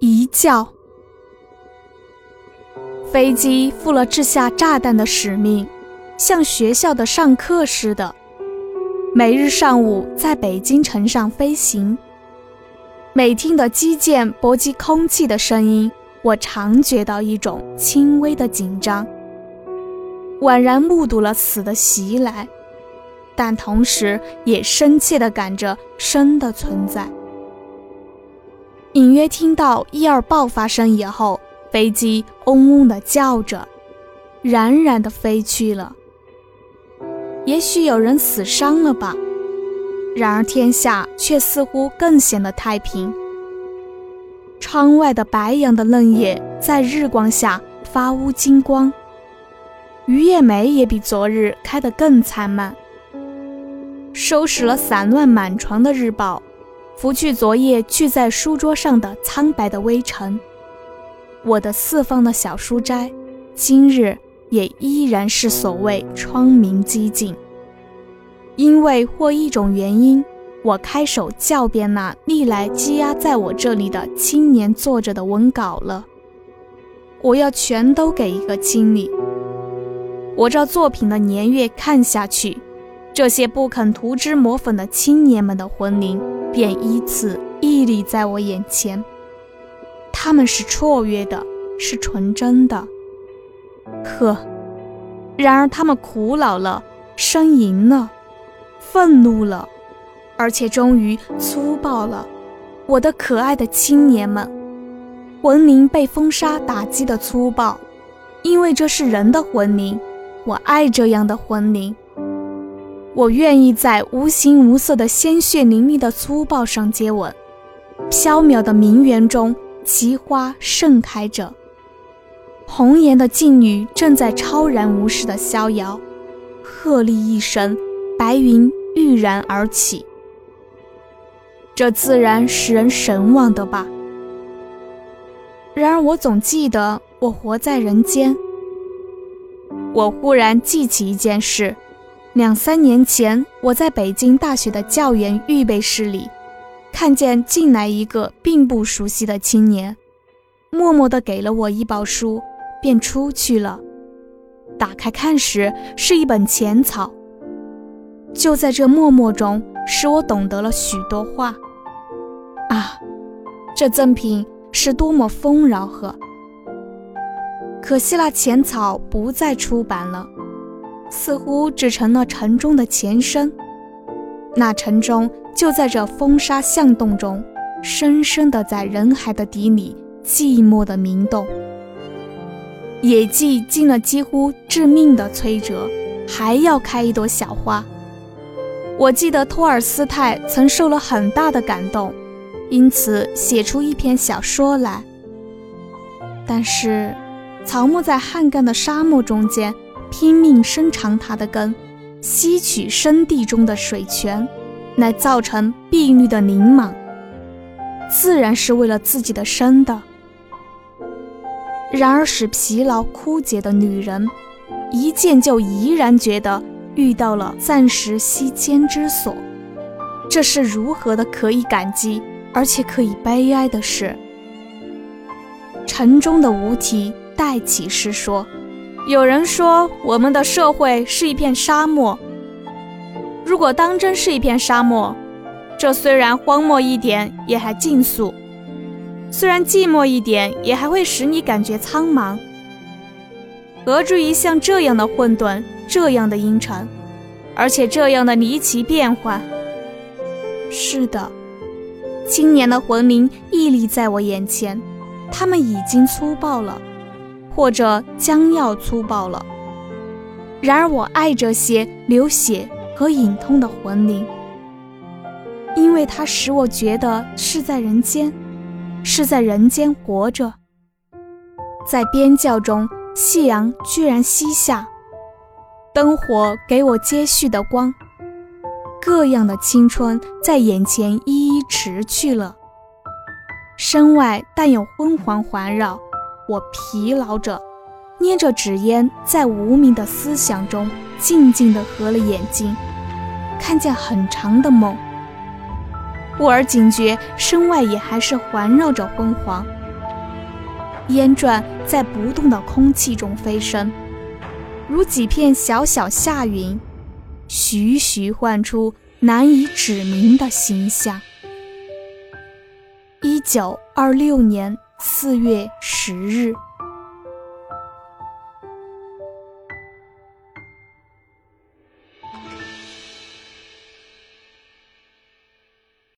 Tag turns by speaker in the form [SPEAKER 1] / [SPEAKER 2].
[SPEAKER 1] 一觉。飞机负了掷下炸弹的使命，像学校的上课似的，每日上午在北京城上飞行。每听得机件搏击空气的声音，我常觉到一种轻微的紧张，宛然目睹了死的袭来，但同时也深切地感着生的存在。隐约听到一二爆发声以后。飞机嗡嗡地叫着，冉冉地飞去了。也许有人死伤了吧？然而天下却似乎更显得太平。窗外的白杨的嫩叶在日光下发乌金光，榆叶梅也比昨日开得更灿烂。收拾了散乱满床的日报，拂去昨夜聚在书桌上的苍白的微尘。我的四方的小书斋，今日也依然是所谓窗明几净。因为或一种原因，我开手校遍那历来积压在我这里的青年作者的文稿了。我要全都给一个清理。我照作品的年月看下去，这些不肯涂脂抹粉的青年们的魂灵，便依次屹立在我眼前。他们是绰约的，是纯真的，可，然而他们苦恼了，呻吟了，愤怒了，而且终于粗暴了。我的可爱的青年们，魂灵被风沙打击的粗暴，因为这是人的魂灵，我爱这样的魂灵。我愿意在无形无色的鲜血淋漓的粗暴上接吻，缥缈的名园中。奇花盛开着，红颜的妓女正在超然无事的逍遥。鹤唳一声，白云郁然而起。这自然使人神往的吧？然而我总记得我活在人间。我忽然记起一件事：两三年前，我在北京大学的教员预备室里。看见进来一个并不熟悉的青年，默默地给了我一包书，便出去了。打开看时，是一本浅草。就在这默默中，使我懂得了许多话。啊，这赠品是多么丰饶和可惜那浅草不再出版了，似乎只成了城中的前身。那城中。就在这风沙巷洞中，深深的在人海的底里寂寞的鸣动。野季经了几乎致命的摧折，还要开一朵小花。我记得托尔斯泰曾受了很大的感动，因此写出一篇小说来。但是，草木在旱干的沙漠中间拼命伸长它的根，吸取深地中的水泉。乃造成碧绿的凝芒，自然是为了自己的生的。然而使疲劳枯竭的女人，一见就怡然觉得遇到了暂时息间之所，这是如何的可以感激，而且可以悲哀的事。城中的无题代启诗说：“有人说我们的社会是一片沙漠。”如果当真是一片沙漠，这虽然荒漠一点，也还尽速；虽然寂寞一点，也还会使你感觉苍茫。何至于像这样的混沌，这样的阴沉，而且这样的离奇变幻？是的，青年的魂灵屹立在我眼前，他们已经粗暴了，或者将要粗暴了。然而我爱这些流血。和隐痛的魂灵，因为它使我觉得是在人间，是在人间活着。在边教中，夕阳居然西下，灯火给我接续的光，各样的青春在眼前一一驰去了。身外但有昏黄环绕，我疲劳着，捏着纸烟，在无名的思想中静静地合了眼睛。看见很长的梦，忽而警觉，身外也还是环绕着昏黄，烟转在不动的空气中飞升，如几片小小夏云，徐徐唤出难以指明的形象。一九二六年四月十日。